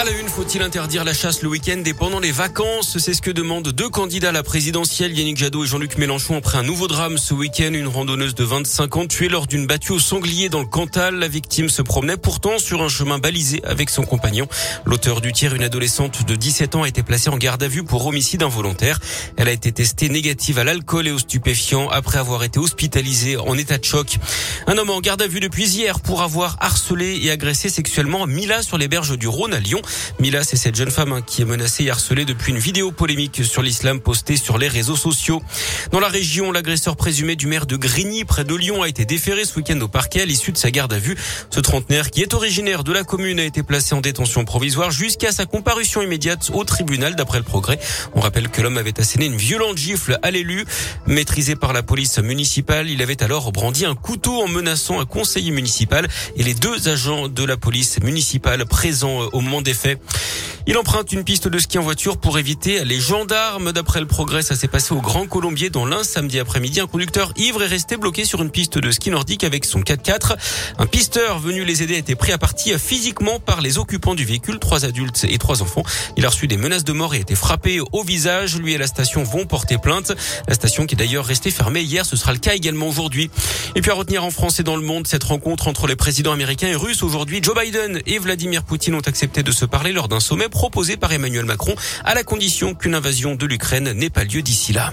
À la une, faut-il interdire la chasse le week-end et pendant les vacances? C'est ce que demandent deux candidats à la présidentielle, Yannick Jadot et Jean-Luc Mélenchon, après un nouveau drame ce week-end. Une randonneuse de 25 ans tuée lors d'une battue au sanglier dans le Cantal. La victime se promenait pourtant sur un chemin balisé avec son compagnon. L'auteur du tir, une adolescente de 17 ans, a été placée en garde à vue pour homicide involontaire. Elle a été testée négative à l'alcool et aux stupéfiants après avoir été hospitalisée en état de choc. Un homme en garde à vue depuis hier pour avoir harcelé et agressé sexuellement Mila sur les berges du Rhône à Lyon. Mila, c'est cette jeune femme hein, qui est menacée et harcelée depuis une vidéo polémique sur l'islam postée sur les réseaux sociaux. Dans la région, l'agresseur présumé du maire de Grigny, près de Lyon, a été déféré ce week-end au parquet à l'issue de sa garde à vue. Ce trentenaire, qui est originaire de la commune, a été placé en détention provisoire jusqu'à sa comparution immédiate au tribunal d'après le progrès. On rappelle que l'homme avait asséné une violente gifle à l'élu. Maîtrisé par la police municipale, il avait alors brandi un couteau en menaçant un conseiller municipal et les deux agents de la police municipale présents au moment des Il emprunte une piste de ski en voiture pour éviter les gendarmes. D'après le progrès, ça s'est passé au Grand Colombier dans l'un samedi après-midi. Un conducteur ivre est resté bloqué sur une piste de ski nordique avec son 4x4. Un pisteur venu les aider a été pris à partie physiquement par les occupants du véhicule, trois adultes et trois enfants. Il a reçu des menaces de mort et a été frappé au visage. Lui et la station vont porter plainte. La station qui est d'ailleurs restée fermée hier, ce sera le cas également aujourd'hui. Et puis à retenir en France et dans le monde, cette rencontre entre les présidents américains et russes aujourd'hui, Joe Biden et Vladimir Poutine ont accepté de se parler lors d'un sommet proposé par Emmanuel Macron à la condition qu'une invasion de l'Ukraine n'ait pas lieu d'ici là.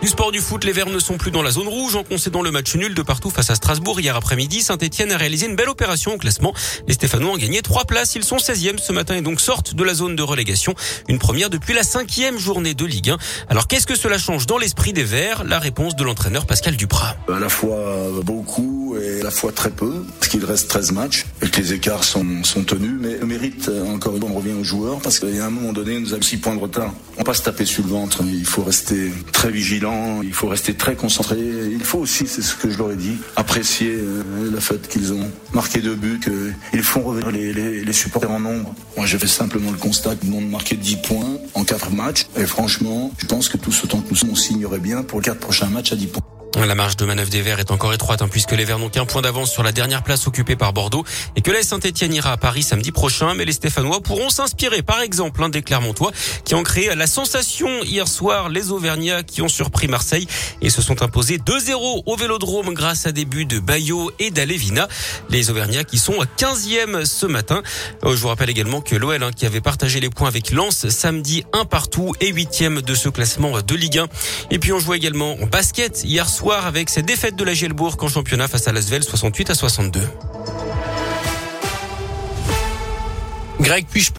Du sport du foot, les Verts ne sont plus dans la zone rouge en concédant le match nul de partout face à Strasbourg hier après-midi. Saint-Etienne a réalisé une belle opération au classement. Les Stéphanois ont gagné trois places. Ils sont 16e ce matin et donc sortent de la zone de relégation. Une première depuis la cinquième journée de Ligue 1. Alors qu'est-ce que cela change dans l'esprit des Verts? La réponse de l'entraîneur Pascal Duprat. À la fois beaucoup et à la fois très peu, parce qu'il reste 13 matchs et que les écarts sont, tenus. Mais le mérite, encore une fois, revient aux joueurs parce qu'il y a un moment donné, on nous a 6 points de retard. On pas se taper sur le ventre. Il faut rester très vigilant il faut rester très concentré. Il faut aussi, c'est ce que je leur ai dit, apprécier euh, le fait qu'ils ont marqué deux buts, qu'ils font revenir les, supporters en nombre. Moi, j'ai fait simplement le constat qu'ils m'ont marqué 10 points en 4 matchs. Et franchement, je pense que tout ce temps que nous sommes, on signerait bien pour les 4 prochains matchs à 10 points. La marge de manœuvre des Verts est encore étroite hein, puisque les Verts n'ont qu'un point d'avance sur la dernière place occupée par Bordeaux et que la Saint-Etienne ira à Paris samedi prochain. Mais les Stéphanois pourront s'inspirer par exemple un des Clermontois qui ont créé la sensation hier soir. Les Auvergnats qui ont surpris Marseille et se sont imposés 2-0 au Vélodrome grâce à des buts de Bayo et d'Alevina. Les Auvergnats qui sont 15e ce matin. Euh, je vous rappelle également que l'OL hein, qui avait partagé les points avec Lens samedi un partout et 8e de ce classement de Ligue 1. Et puis on jouait également en basket hier soir avec cette défaite de la Gielbourg en championnat face à l'Asvel 68 à 62. Greg, puis